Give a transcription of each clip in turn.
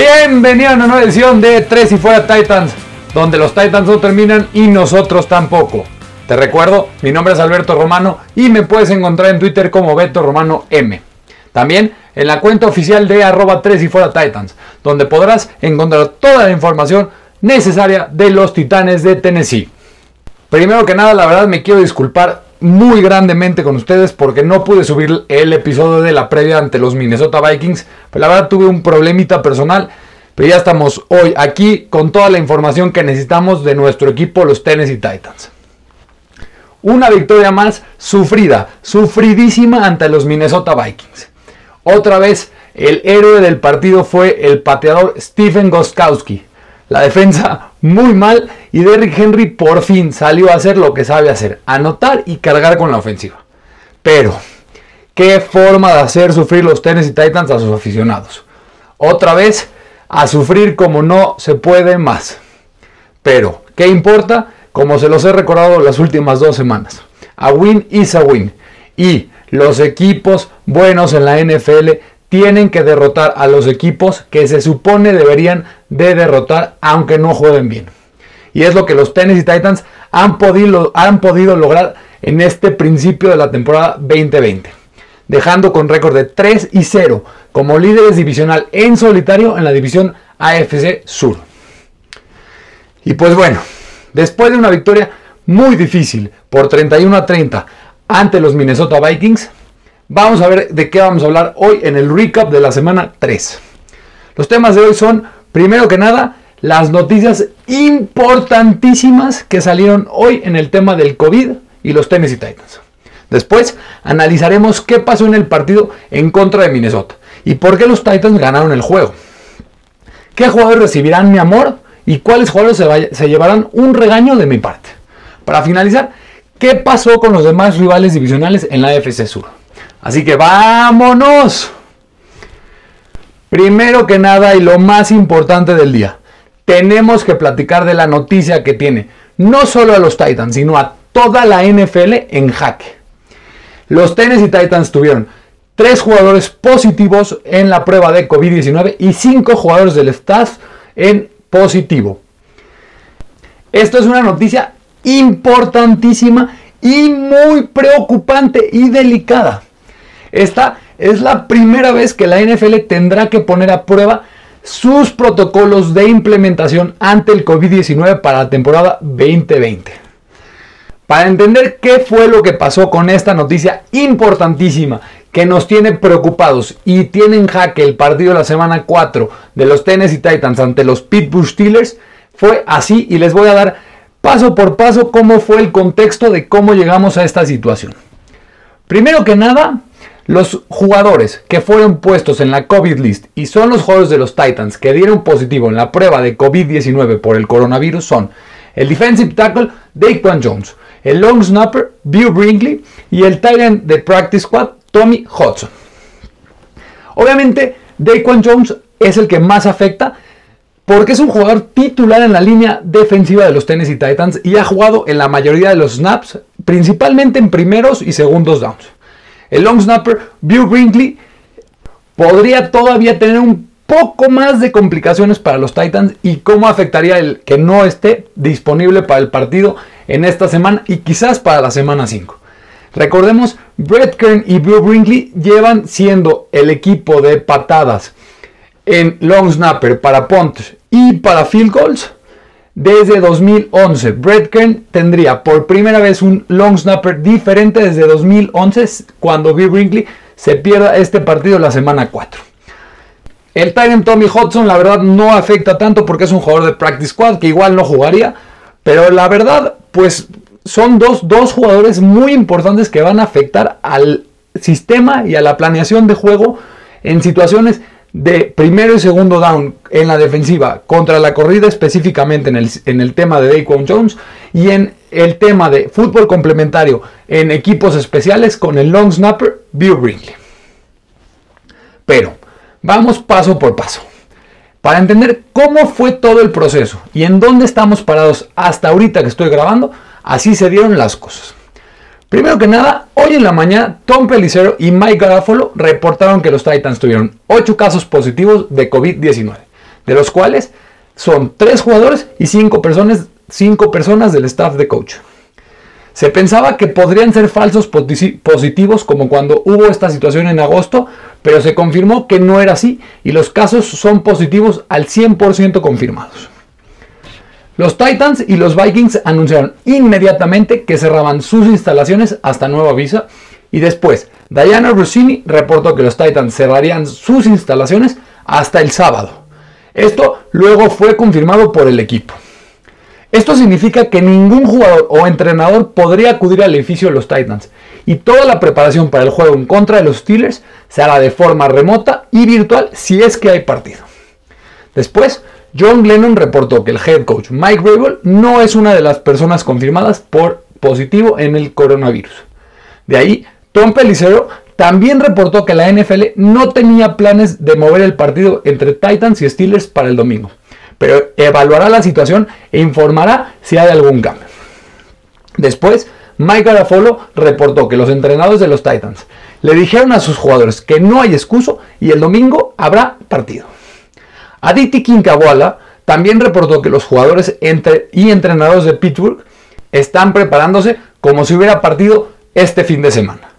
Bienvenido a una nueva edición de Tres y Fuera Titans, donde los Titans no terminan y nosotros tampoco. Te recuerdo, mi nombre es Alberto Romano y me puedes encontrar en Twitter como Beto Romano M. También en la cuenta oficial de arroba 3 y fuera Titans, donde podrás encontrar toda la información necesaria de los Titanes de Tennessee. Primero que nada, la verdad me quiero disculpar muy grandemente con ustedes porque no pude subir el episodio de la previa ante los Minnesota Vikings. Pero la verdad tuve un problemita personal. Pero ya estamos hoy aquí con toda la información que necesitamos de nuestro equipo, los Tennessee Titans. Una victoria más sufrida, sufridísima ante los Minnesota Vikings. Otra vez, el héroe del partido fue el pateador Stephen Goskowski. La defensa muy mal y Derrick Henry por fin salió a hacer lo que sabe hacer, anotar y cargar con la ofensiva. Pero, qué forma de hacer sufrir los Tennessee Titans a sus aficionados. Otra vez, a sufrir como no se puede más. Pero, ¿qué importa? Como se los he recordado las últimas dos semanas. A win is a win. Y los equipos buenos en la NFL tienen que derrotar a los equipos que se supone deberían de derrotar aunque no jueguen bien. Y es lo que los Tennessee Titans han podido, han podido lograr en este principio de la temporada 2020. Dejando con récord de 3 y 0 como líderes divisional en solitario en la división AFC Sur. Y pues bueno, después de una victoria muy difícil por 31 a 30 ante los Minnesota Vikings, Vamos a ver de qué vamos a hablar hoy en el recap de la semana 3. Los temas de hoy son, primero que nada, las noticias importantísimas que salieron hoy en el tema del COVID y los Tennessee Titans. Después analizaremos qué pasó en el partido en contra de Minnesota y por qué los Titans ganaron el juego. ¿Qué jugadores recibirán mi amor y cuáles jugadores se, se llevarán un regaño de mi parte? Para finalizar, ¿qué pasó con los demás rivales divisionales en la FC Sur? Así que vámonos. Primero que nada y lo más importante del día, tenemos que platicar de la noticia que tiene no solo a los Titans, sino a toda la NFL en jaque. Los Tennessee Titans tuvieron tres jugadores positivos en la prueba de COVID-19 y cinco jugadores del staff en positivo. Esto es una noticia importantísima y muy preocupante y delicada. Esta es la primera vez que la NFL tendrá que poner a prueba sus protocolos de implementación ante el COVID-19 para la temporada 2020. Para entender qué fue lo que pasó con esta noticia importantísima que nos tiene preocupados y tiene en jaque el partido de la semana 4 de los Tennessee Titans ante los Pittsburgh Steelers, fue así y les voy a dar paso por paso cómo fue el contexto de cómo llegamos a esta situación. Primero que nada, los jugadores que fueron puestos en la COVID list y son los jugadores de los Titans que dieron positivo en la prueba de COVID-19 por el coronavirus son el defensive tackle Daquan Jones, el long snapper Bill Brinkley y el tight end de practice squad Tommy Hudson. Obviamente, Daquan Jones es el que más afecta porque es un jugador titular en la línea defensiva de los Tennessee Titans y ha jugado en la mayoría de los snaps, principalmente en primeros y segundos downs. El long snapper Bill Brinkley podría todavía tener un poco más de complicaciones para los Titans y cómo afectaría el que no esté disponible para el partido en esta semana y quizás para la semana 5. Recordemos, Brett Kern y Bill Brinkley llevan siendo el equipo de patadas en long snapper para punts y para field goals desde 2011. Brett Kern tendría por primera vez un long snapper diferente desde 2011 cuando Bill Brinkley se pierda este partido la semana 4. El Tyrant Tommy Hudson la verdad no afecta tanto porque es un jugador de practice squad que igual no jugaría, pero la verdad pues son dos, dos jugadores muy importantes que van a afectar al sistema y a la planeación de juego en situaciones de primero y segundo down en la defensiva contra la corrida específicamente en el, en el tema de Daquan Jones y en el tema de fútbol complementario en equipos especiales con el long snapper Bill Brinkley. Pero vamos paso por paso. Para entender cómo fue todo el proceso y en dónde estamos parados hasta ahorita que estoy grabando, así se dieron las cosas. Primero que nada, hoy en la mañana, Tom Pelicero y Mike Garafolo reportaron que los Titans tuvieron 8 casos positivos de COVID-19. de los cuales son 3 jugadores y 5 personas, 5 personas del staff de coach. Se pensaba que podrían ser falsos positivos como cuando hubo esta situación en agosto, pero se confirmó que no era así y los casos son positivos al 100% confirmados. Los Titans y los Vikings anunciaron inmediatamente que cerraban sus instalaciones hasta nuevo aviso y después Diana Rossini reportó que los Titans cerrarían sus instalaciones hasta el sábado. Esto luego fue confirmado por el equipo. Esto significa que ningún jugador o entrenador podría acudir al edificio de los Titans y toda la preparación para el juego en contra de los Steelers se hará de forma remota y virtual si es que hay partido. Después, John Glennon reportó que el head coach Mike Rabel no es una de las personas confirmadas por positivo en el coronavirus. De ahí, Tom Pelicero también reportó que la NFL no tenía planes de mover el partido entre Titans y Steelers para el domingo pero evaluará la situación e informará si hay algún cambio. Después, Mike Garafolo reportó que los entrenadores de los Titans le dijeron a sus jugadores que no hay excuso y el domingo habrá partido. Aditi Kinkawala también reportó que los jugadores y entrenadores de Pittsburgh están preparándose como si hubiera partido este fin de semana.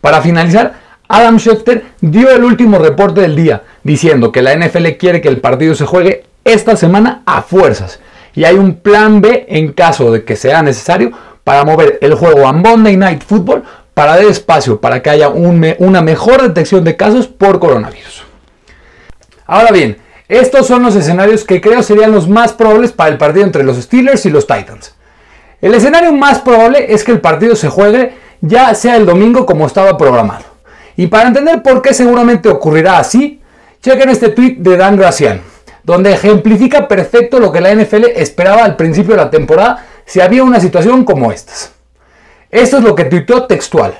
Para finalizar, Adam Schefter dio el último reporte del día, diciendo que la NFL quiere que el partido se juegue esta semana a fuerzas. Y hay un plan B en caso de que sea necesario para mover el juego a Monday Night Football para dar espacio para que haya una mejor detección de casos por coronavirus. Ahora bien, estos son los escenarios que creo serían los más probables para el partido entre los Steelers y los Titans. El escenario más probable es que el partido se juegue ya sea el domingo como estaba programado. Y para entender por qué seguramente ocurrirá así, chequen este tweet de Dan Graciano donde ejemplifica perfecto lo que la NFL esperaba al principio de la temporada si había una situación como estas. Esto es lo que tuiteó textual.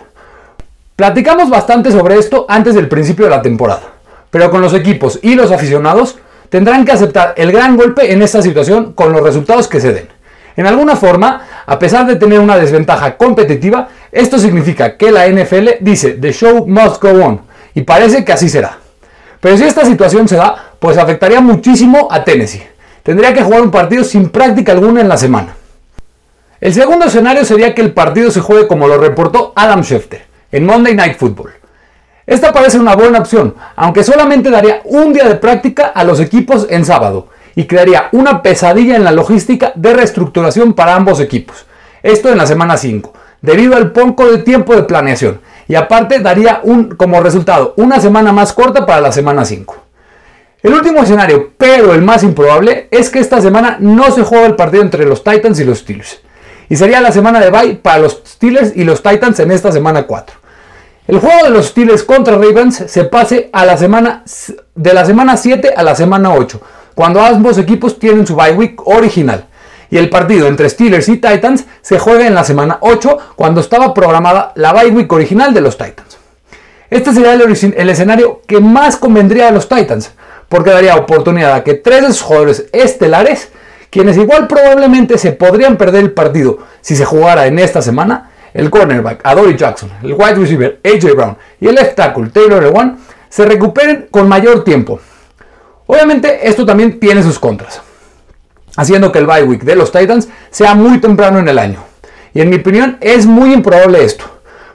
Platicamos bastante sobre esto antes del principio de la temporada, pero con los equipos y los aficionados tendrán que aceptar el gran golpe en esta situación con los resultados que se den. En alguna forma, a pesar de tener una desventaja competitiva, esto significa que la NFL dice The show must go on, y parece que así será. Pero si esta situación se da, pues afectaría muchísimo a Tennessee. Tendría que jugar un partido sin práctica alguna en la semana. El segundo escenario sería que el partido se juegue como lo reportó Adam Schefter, en Monday Night Football. Esta parece una buena opción, aunque solamente daría un día de práctica a los equipos en sábado y crearía una pesadilla en la logística de reestructuración para ambos equipos. Esto en la semana 5, debido al poco de tiempo de planeación y aparte daría un, como resultado una semana más corta para la semana 5. El último escenario, pero el más improbable, es que esta semana no se juega el partido entre los Titans y los Steelers. Y sería la semana de bye para los Steelers y los Titans en esta semana 4. El juego de los Steelers contra Ravens se pase a la semana de la semana 7 a la semana 8, cuando ambos equipos tienen su bye week original y el partido entre Steelers y Titans se juega en la semana 8 cuando estaba programada la bye week original de los Titans. Este sería el, escenario que más convendría a los Titans, porque daría oportunidad a que tres de sus jugadores estelares, quienes igual probablemente se podrían perder el partido si se jugara en esta semana, el cornerback Adoree Jackson, el wide receiver AJ Brown y el left tackle Taylor Ewan, se recuperen con mayor tiempo. Obviamente esto también tiene sus contras haciendo que el bye week de los Titans sea muy temprano en el año. Y en mi opinión es muy improbable esto,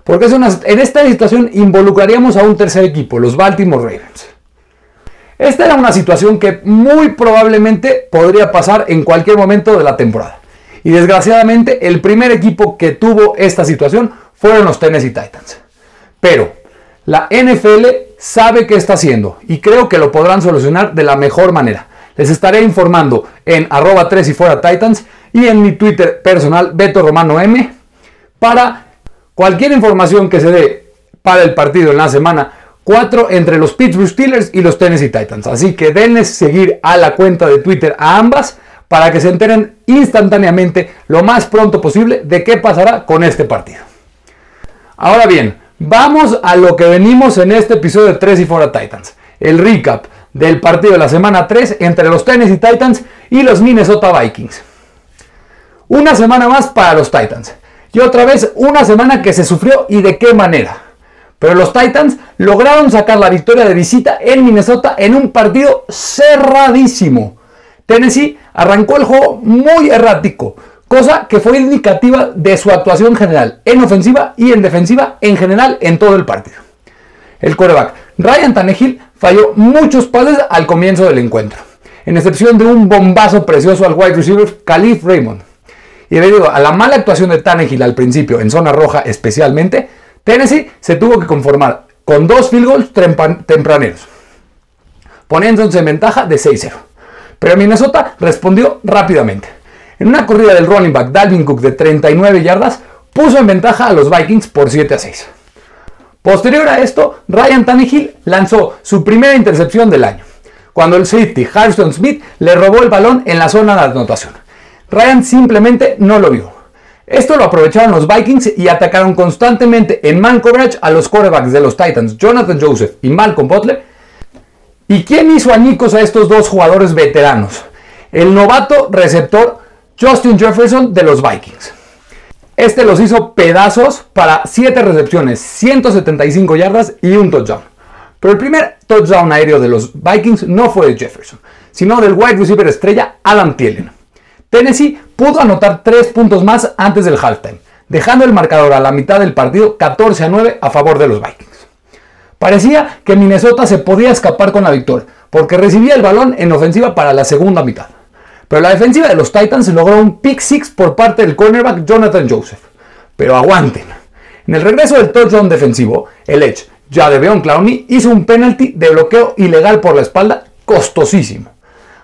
porque en esta situación involucraríamos a un tercer equipo, los Baltimore Ravens. Esta era una situación que muy probablemente podría pasar en cualquier momento de la temporada. Y desgraciadamente el primer equipo que tuvo esta situación fueron los Tennessee Titans. Pero la NFL sabe qué está haciendo y creo que lo podrán solucionar de la mejor manera. Les estaré informando en arroba 3 y fuera Titans y en mi Twitter personal Beto Romano M para cualquier información que se dé para el partido en la semana 4 entre los Pittsburgh Steelers y los Tennessee Titans. Así que denles seguir a la cuenta de Twitter a ambas para que se enteren instantáneamente lo más pronto posible de qué pasará con este partido. Ahora bien, vamos a lo que venimos en este episodio de 3 y fuera Titans. El recap del partido de la semana 3 entre los Tennessee Titans y los Minnesota Vikings. Una semana más para los Titans. Y otra vez una semana que se sufrió y de qué manera. Pero los Titans lograron sacar la victoria de visita en Minnesota en un partido cerradísimo. Tennessee arrancó el juego muy errático, cosa que fue indicativa de su actuación general en ofensiva y en defensiva en general en todo el partido. El quarterback Ryan Tannehill falló muchos pases al comienzo del encuentro, en excepción de un bombazo precioso al wide receiver Khalif Raymond. Y debido a la mala actuación de Tannehill al principio, en zona roja especialmente, Tennessee se tuvo que conformar con dos field goals tempraneros, poniéndose en ventaja de 6-0. Pero Minnesota respondió rápidamente. En una corrida del running back Dalvin Cook de 39 yardas, puso en ventaja a los Vikings por 7 a 6. Posterior a esto, Ryan Tannehill lanzó su primera intercepción del año, cuando el safety Harrison Smith le robó el balón en la zona de anotación. Ryan simplemente no lo vio. Esto lo aprovecharon los Vikings y atacaron constantemente en man coverage a los quarterbacks de los Titans, Jonathan Joseph y Malcolm Butler. ¿Y quién hizo añicos a estos dos jugadores veteranos? El novato receptor Justin Jefferson de los Vikings. Este los hizo pedazos para 7 recepciones, 175 yardas y un touchdown. Pero el primer touchdown aéreo de los Vikings no fue de Jefferson, sino del wide receiver estrella Adam Thielen. Tennessee pudo anotar 3 puntos más antes del halftime, dejando el marcador a la mitad del partido 14 a 9 a favor de los Vikings. Parecía que Minnesota se podía escapar con la victoria, porque recibía el balón en ofensiva para la segunda mitad. Pero la defensiva de los Titans logró un pick six por parte del cornerback Jonathan Joseph. Pero aguanten. En el regreso del touchdown defensivo, el Edge, ya de Beon Clowney, hizo un penalty de bloqueo ilegal por la espalda costosísimo.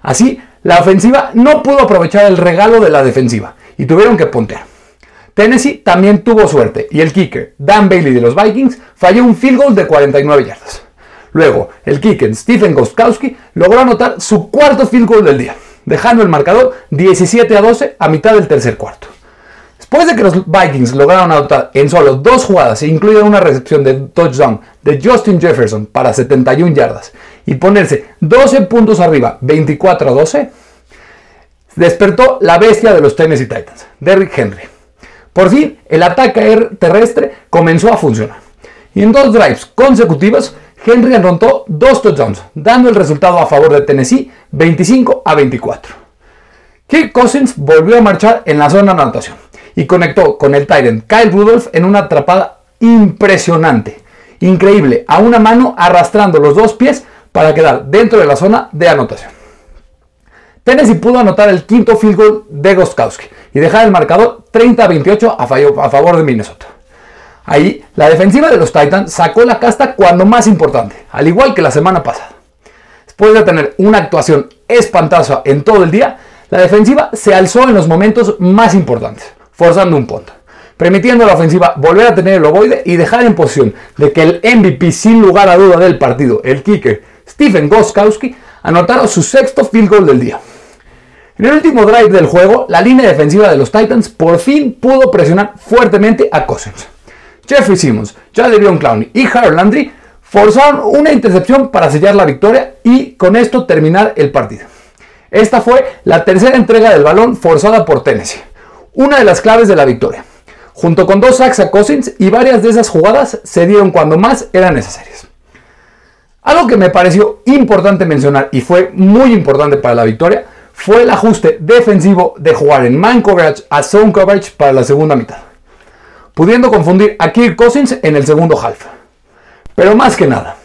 Así, la ofensiva no pudo aprovechar el regalo de la defensiva y tuvieron que pontear. Tennessee también tuvo suerte y el kicker, Dan Bailey de los Vikings, falló un field goal de 49 yardas. Luego, el kicker, Stephen Gostkowski, logró anotar su cuarto field goal del día dejando el marcador 17 a 12 a mitad del tercer cuarto. Después de que los Vikings lograron anotar en solo dos jugadas, incluida una recepción de touchdown de Justin Jefferson para 71 yardas y ponerse 12 puntos arriba, 24 a 12, despertó la bestia de los Tennessee Titans, Derrick Henry. Por fin, el ataque terrestre comenzó a funcionar. Y en dos drives consecutivos, Henry anotó dos touchdowns, dando el resultado a favor de Tennessee 25 a 24. Kirk Cousins volvió a marchar en la zona de anotación y conectó con el Tyrant Kyle Rudolph en una atrapada impresionante, increíble, a una mano arrastrando los dos pies para quedar dentro de la zona de anotación. Tennessee pudo anotar el quinto field goal de Gostkowski y dejar el marcador 30 a 28 a favor de Minnesota. Ahí, la defensiva de los Titans sacó la casta cuando más importante, al igual que la semana pasada. Después de tener una actuación espantosa en todo el día, la defensiva se alzó en los momentos más importantes, forzando un punto, permitiendo a la ofensiva volver a tener el ovoide y dejar en posición de que el MVP sin lugar a duda del partido, el kicker Stephen Goskowski, anotara su sexto field goal del día. En el último drive del juego, la línea defensiva de los Titans por fin pudo presionar fuertemente a Cousins Jeffrey Simmons, Jadavion Clowney y Harold Landry forzaron una intercepción para sellar la victoria y con esto terminar el partido. Esta fue la tercera entrega del balón forzada por Tennessee, una de las claves de la victoria. Junto con dos sacks a Cousins y varias de esas jugadas se dieron cuando más eran necesarias. Algo que me pareció importante mencionar y fue muy importante para la victoria fue el ajuste defensivo de jugar en man coverage a zone coverage para la segunda mitad pudiendo confundir a Kirk Cousins en el segundo half. Pero más que nada,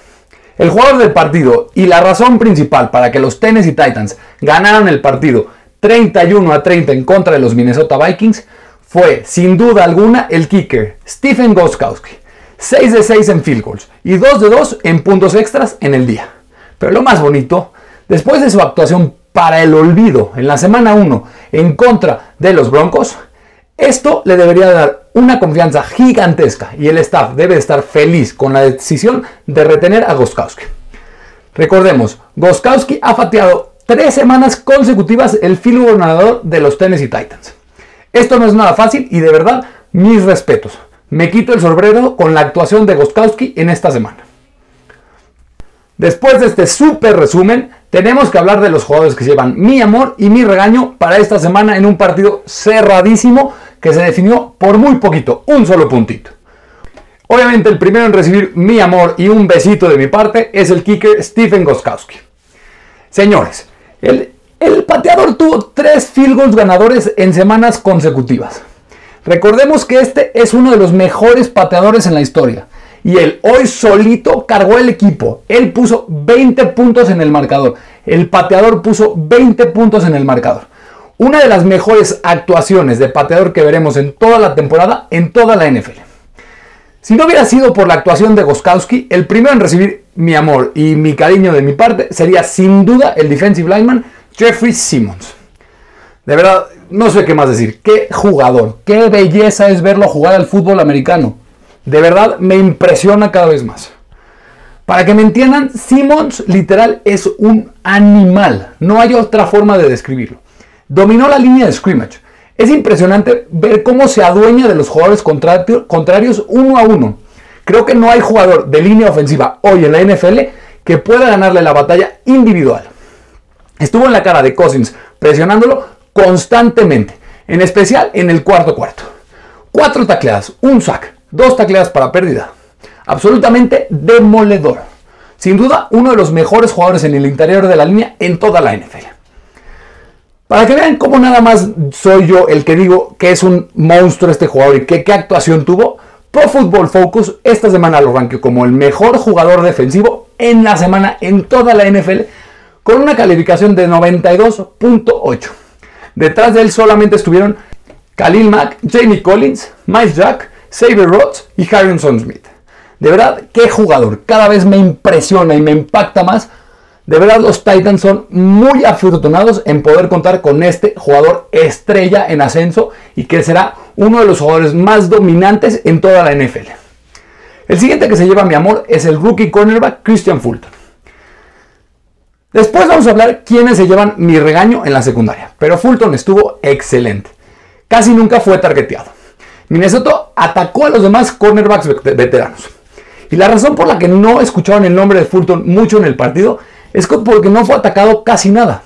el jugador del partido y la razón principal para que los Tennessee Titans ganaran el partido 31 a 30 en contra de los Minnesota Vikings fue, sin duda alguna, el kicker Stephen Goskowski. 6 de 6 en field goals y 2 de 2 en puntos extras en el día. Pero lo más bonito, después de su actuación para el olvido en la semana 1 en contra de los Broncos, esto le debería dar una confianza gigantesca y el staff debe estar feliz con la decisión de retener a Goskowski. Recordemos, Goskowski ha fateado tres semanas consecutivas el filo gobernador de los Tennessee Titans. Esto no es nada fácil y de verdad, mis respetos. Me quito el sombrero con la actuación de Goskowski en esta semana. Después de este súper resumen, tenemos que hablar de los jugadores que llevan mi amor y mi regaño para esta semana en un partido cerradísimo que se definió por muy poquito, un solo puntito. Obviamente el primero en recibir mi amor y un besito de mi parte es el kicker Stephen Goskowski. Señores, el, el pateador tuvo tres field goals ganadores en semanas consecutivas. Recordemos que este es uno de los mejores pateadores en la historia. Y él hoy solito cargó el equipo. Él puso 20 puntos en el marcador. El pateador puso 20 puntos en el marcador. Una de las mejores actuaciones de pateador que veremos en toda la temporada, en toda la NFL. Si no hubiera sido por la actuación de Goskowski, el primero en recibir mi amor y mi cariño de mi parte sería sin duda el defensive lineman Jeffrey Simmons. De verdad, no sé qué más decir. Qué jugador, qué belleza es verlo jugar al fútbol americano. De verdad, me impresiona cada vez más. Para que me entiendan, Simmons literal es un animal. No hay otra forma de describirlo. Dominó la línea de scrimmage. Es impresionante ver cómo se adueña de los jugadores contrarios uno a uno. Creo que no hay jugador de línea ofensiva hoy en la NFL que pueda ganarle la batalla individual. Estuvo en la cara de Cousins presionándolo constantemente, en especial en el cuarto cuarto. Cuatro tacleadas, un sack, dos tacleadas para pérdida. Absolutamente demoledor. Sin duda, uno de los mejores jugadores en el interior de la línea en toda la NFL. Para que vean cómo nada más soy yo el que digo que es un monstruo este jugador y que qué actuación tuvo, Pro Football Focus esta semana lo ranqueó como el mejor jugador defensivo en la semana en toda la NFL con una calificación de 92.8. Detrás de él solamente estuvieron Khalil Mack, Jamie Collins, Miles Jack, Xavier Rhodes y Harrison Smith. De verdad, qué jugador. Cada vez me impresiona y me impacta más. De verdad, los Titans son muy afortunados en poder contar con este jugador estrella en ascenso y que será uno de los jugadores más dominantes en toda la NFL. El siguiente que se lleva mi amor es el rookie cornerback Christian Fulton. Después vamos a hablar quiénes se llevan mi regaño en la secundaria, pero Fulton estuvo excelente. Casi nunca fue targeteado. Minnesota atacó a los demás cornerbacks veteranos. Y la razón por la que no escucharon el nombre de Fulton mucho en el partido es porque no fue atacado casi nada.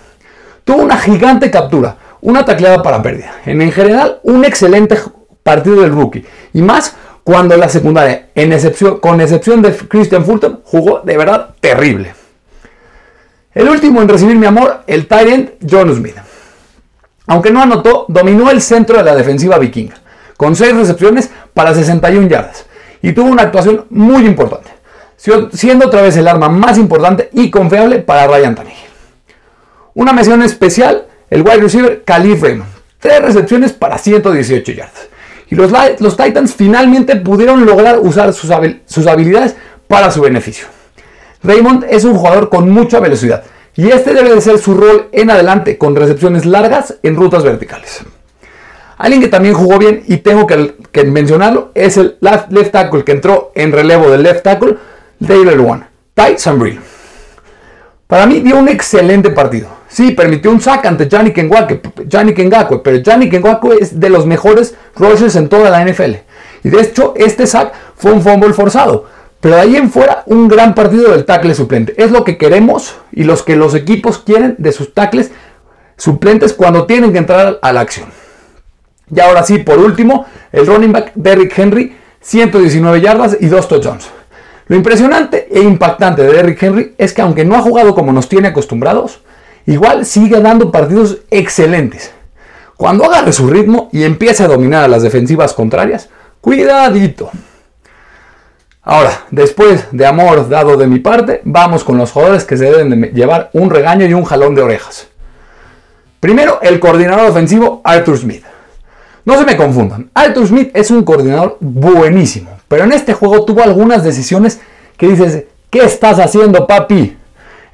Tuvo una gigante captura, una tacleada para pérdida. En, general, un excelente partido del rookie. Y más cuando la secundaria, en excepción, con excepción de Christian Fulton, jugó de verdad terrible. El último en recibir mi amor, el Tyrant John Smith. Aunque no anotó, dominó el centro de la defensiva vikinga, con 6 recepciones para 61 yardas, y tuvo una actuación muy importante, siendo otra vez el arma más importante y confiable para Ryan Tannehill. Una mención especial, el wide receiver Khalif Raymond, 3 recepciones para 118 yardas. Y los, Titans finalmente pudieron lograr usar sus, habilidades para su beneficio. Raymond es un jugador con mucha velocidad y este debe de ser su rol en adelante con recepciones largas en rutas verticales. Alguien que también jugó bien y tengo que, mencionarlo es el left, tackle que entró en relevo del left tackle, David One, Ty Sambril. Para mí dio un excelente partido. Sí, permitió un sack ante Gianni Kengakwe, pero Gianni Kengakwe es de los mejores rushers en toda la NFL. Y de hecho, este sack fue un fumble forzado. Pero de ahí en fuera, un gran partido del tackle suplente. Es lo que queremos y los que los equipos quieren de sus tackles suplentes cuando tienen que entrar a la acción. Y ahora sí, por último, el running back Derrick Henry, 119 yardas y 2 touchdowns. Lo impresionante e impactante de Derrick Henry es que aunque no ha jugado como nos tiene acostumbrados, igual sigue dando partidos excelentes. Cuando agarre su ritmo y empiece a dominar a las defensivas contrarias, cuidadito. Ahora, después de amor dado de mi parte, vamos con los jugadores que se deben de llevar un regaño y un jalón de orejas. Primero, el coordinador ofensivo Arthur Smith. No se me confundan, Arthur Smith es un coordinador buenísimo, pero en este juego tuvo algunas decisiones que dices, ¿qué estás haciendo papi?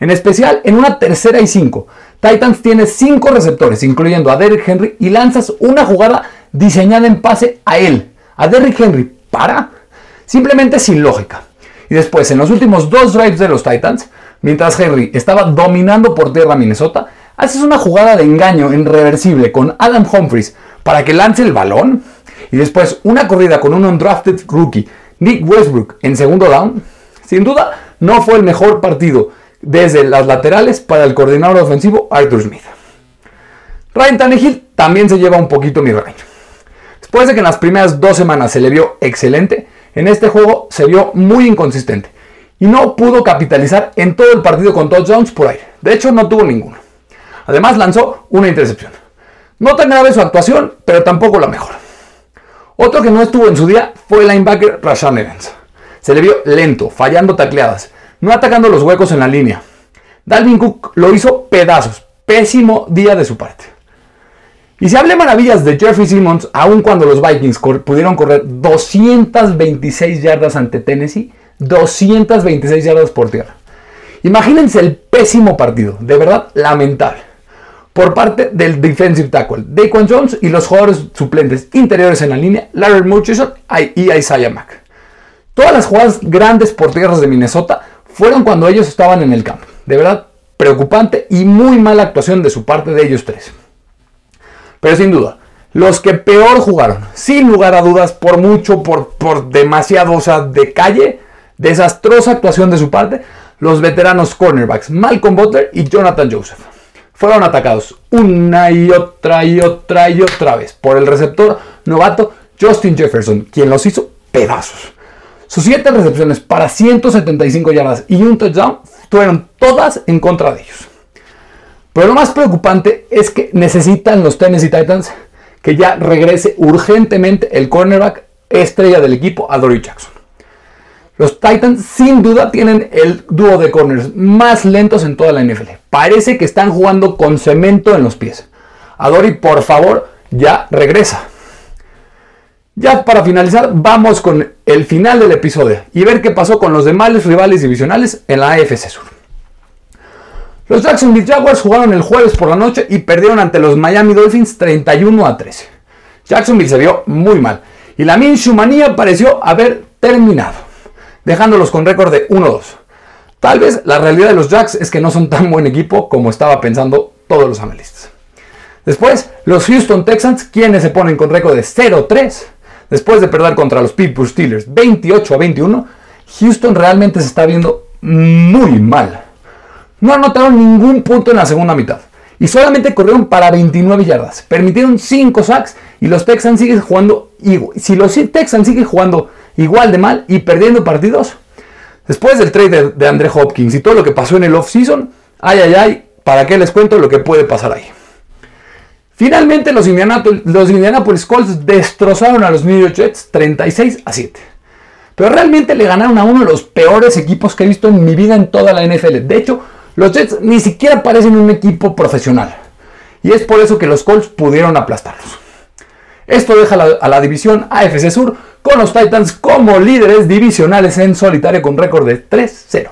En especial en una tercera y cinco. Titans tiene cinco receptores, incluyendo a Derrick Henry, y lanzas una jugada diseñada en pase a él. A Derrick Henry, para Simplemente sin lógica. Y después, en los últimos dos drives de los Titans, mientras Henry estaba dominando por tierra Minnesota, haces una jugada de engaño irreversible con Adam Humphries para que lance el balón. Y después una corrida con un undrafted rookie, Nick Westbrook, en segundo down. Sin duda, no fue el mejor partido desde las laterales para el coordinador ofensivo Arthur Smith. Ryan Tannehill también se lleva un poquito mi reino. Después de que en las primeras dos semanas se le vio excelente, en este juego se vio muy inconsistente y no pudo capitalizar en todo el partido con touchdowns por aire. De hecho, no tuvo ninguno. Además, lanzó una intercepción. No tan grave su actuación, pero tampoco la mejor. Otro que no estuvo en su día fue el linebacker Rashan Evans. Se le vio lento, fallando tacleadas, no atacando los huecos en la línea. Dalvin Cook lo hizo pedazos. Pésimo día de su parte. Y se hable maravillas de Jeffrey Simmons, aun cuando los Vikings pudieron correr 226 yardas ante Tennessee, 226 yardas por tierra. Imagínense el pésimo partido, de verdad lamentable, por parte del defensive tackle, Daquan Jones y los jugadores suplentes interiores en la línea, Larry Murchison y Isaiah Mack. Todas las jugadas grandes por tierras de Minnesota fueron cuando ellos estaban en el campo. De verdad, preocupante y muy mala actuación de su parte de ellos tres. Pero sin duda, los que peor jugaron, sin lugar a dudas, por mucho, por, por demasiado, o sea, de calle, desastrosa actuación de su parte, los veteranos cornerbacks Malcolm Butler y Jonathan Joseph. Fueron atacados una y otra y otra y otra vez por el receptor novato Justin Jefferson, quien los hizo pedazos. Sus 7 recepciones para 175 yardas y un touchdown fueron todas en contra de ellos. Pero lo más preocupante es que necesitan los Tennessee Titans que ya regrese urgentemente el cornerback estrella del equipo, Adoree Jackson. Los Titans sin duda tienen el dúo de corners más lentos en toda la NFL. Parece que están jugando con cemento en los pies. Adori, por favor, ya regresa. Ya para finalizar, vamos con el final del episodio y ver qué pasó con los demás rivales divisionales en la AFC Sur. Los Jacksonville Jaguars jugaron el jueves por la noche y perdieron ante los Miami Dolphins 31 a 13. Jacksonville se vio muy mal y la Minshew manía pareció haber terminado, dejándolos con récord de 1-2. Tal vez la realidad de los Jacks es que no son tan buen equipo como estaba pensando todos los analistas. Después, los Houston Texans, quienes se ponen con récord de 0-3, después de perder contra los Pittsburgh Steelers 28 a 21, Houston realmente se está viendo muy mal. No anotaron ningún punto en la segunda mitad y solamente corrieron para 29 yardas. Permitieron 5 sacks y los Texans siguen jugando si los Texans siguen jugando igual de mal y perdiendo partidos, después del trade de, de Andre Hopkins y todo lo que pasó en el offseason, ay ay ay, ¿para qué les cuento lo que puede pasar ahí? Finalmente los Indianapolis, Colts destrozaron a los New York Jets 36 a 7. Pero realmente le ganaron a uno de los peores equipos que he visto en mi vida en toda la NFL. De hecho, los Jets ni siquiera parecen un equipo profesional. Y es por eso que los Colts pudieron aplastarlos. Esto deja a la división AFC Sur con los Titans como líderes divisionales en solitario con récord de 3-0.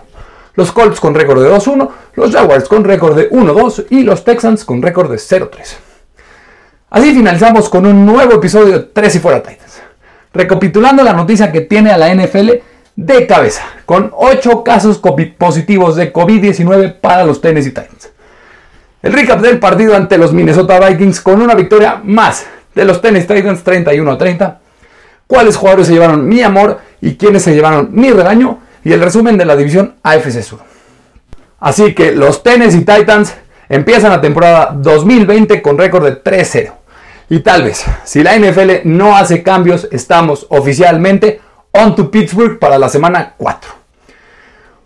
Los Colts con récord de 2-1, los Jaguars con récord de 1-2 y los Texans con récord de 0-3. Así finalizamos con un nuevo episodio de 3 y fuera Titans. Recapitulando la noticia que tiene a la NFL de cabeza, con 8 casos positivos de COVID-19 para los Tennessee Titans. El recap del partido ante los Minnesota Vikings con una victoria más de los Tennessee Titans 31 a 30. Cuáles jugadores se llevaron mi amor y quiénes se llevaron mi regaño. Y el resumen de la división AFC Sur. Así que los Tennessee Titans Empiezan la temporada 2020 con récord de 3-0. Y tal vez, si la NFL no hace cambios, estamos oficialmente on to Pittsburgh para la semana 4.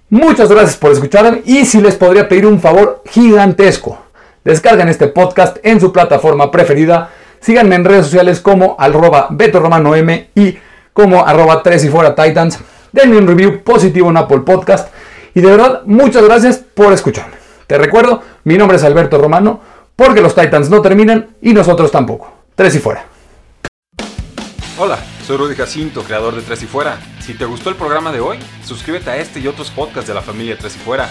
Muchas gracias por escucharme y si les podría pedir un favor gigantesco, descarguen este podcast en su plataforma preferida, síganme en redes sociales como arroba Beto Romano y como arroba 3 y fuera Titans, denme un review positivo en Apple Podcast y de verdad muchas gracias por escucharme. Te recuerdo, mi nombre es Alberto Romano, porque los Titans no terminan y nosotros tampoco. Tres y fuera. Hola, soy Rudy Jacinto, creador de Tres y Fuera. Si te gustó el programa de hoy, suscríbete a este y otros podcasts de la familia Tres y Fuera.